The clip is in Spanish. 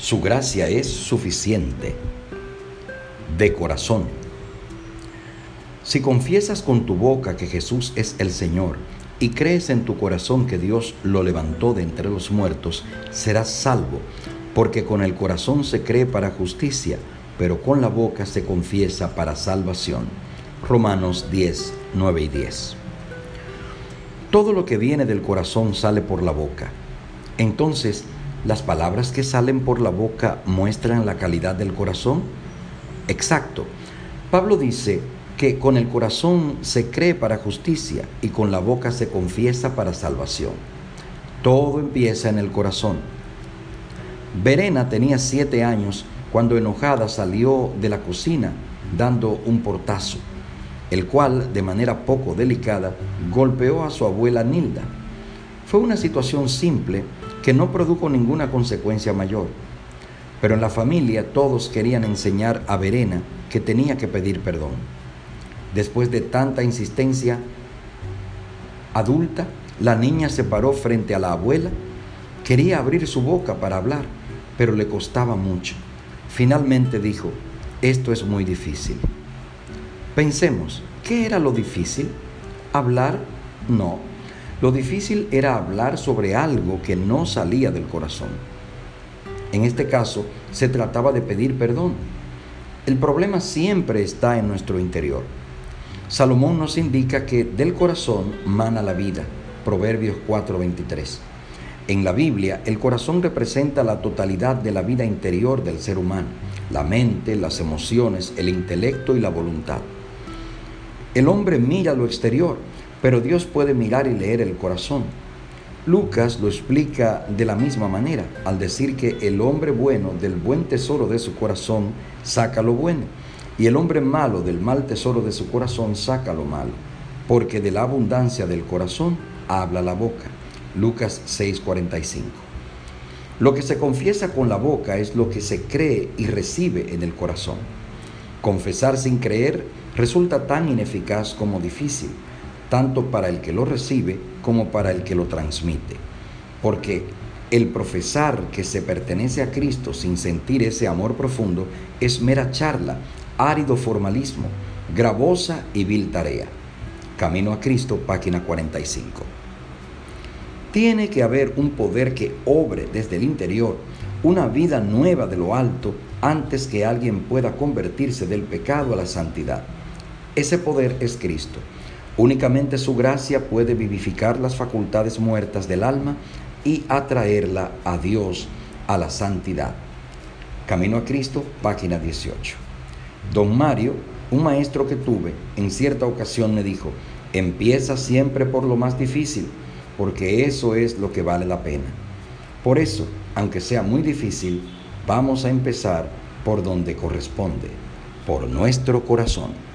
Su gracia es suficiente. De corazón. Si confiesas con tu boca que Jesús es el Señor y crees en tu corazón que Dios lo levantó de entre los muertos, serás salvo, porque con el corazón se cree para justicia, pero con la boca se confiesa para salvación. Romanos 10, 9 y 10. Todo lo que viene del corazón sale por la boca. Entonces, ¿las palabras que salen por la boca muestran la calidad del corazón? Exacto. Pablo dice que con el corazón se cree para justicia y con la boca se confiesa para salvación. Todo empieza en el corazón. Verena tenía siete años cuando enojada salió de la cocina dando un portazo el cual, de manera poco delicada, golpeó a su abuela Nilda. Fue una situación simple que no produjo ninguna consecuencia mayor, pero en la familia todos querían enseñar a Verena que tenía que pedir perdón. Después de tanta insistencia adulta, la niña se paró frente a la abuela, quería abrir su boca para hablar, pero le costaba mucho. Finalmente dijo, esto es muy difícil. Pensemos, ¿qué era lo difícil? ¿Hablar? No. Lo difícil era hablar sobre algo que no salía del corazón. En este caso, se trataba de pedir perdón. El problema siempre está en nuestro interior. Salomón nos indica que del corazón mana la vida. Proverbios 4:23. En la Biblia, el corazón representa la totalidad de la vida interior del ser humano, la mente, las emociones, el intelecto y la voluntad. El hombre mira lo exterior, pero Dios puede mirar y leer el corazón. Lucas lo explica de la misma manera al decir que el hombre bueno del buen tesoro de su corazón saca lo bueno y el hombre malo del mal tesoro de su corazón saca lo malo, porque de la abundancia del corazón habla la boca. Lucas 6:45. Lo que se confiesa con la boca es lo que se cree y recibe en el corazón. Confesar sin creer resulta tan ineficaz como difícil, tanto para el que lo recibe como para el que lo transmite. Porque el profesar que se pertenece a Cristo sin sentir ese amor profundo es mera charla, árido formalismo, gravosa y vil tarea. Camino a Cristo, página 45. Tiene que haber un poder que obre desde el interior, una vida nueva de lo alto, antes que alguien pueda convertirse del pecado a la santidad. Ese poder es Cristo. Únicamente su gracia puede vivificar las facultades muertas del alma y atraerla a Dios, a la santidad. Camino a Cristo, página 18. Don Mario, un maestro que tuve, en cierta ocasión me dijo, empieza siempre por lo más difícil, porque eso es lo que vale la pena. Por eso, aunque sea muy difícil, vamos a empezar por donde corresponde, por nuestro corazón.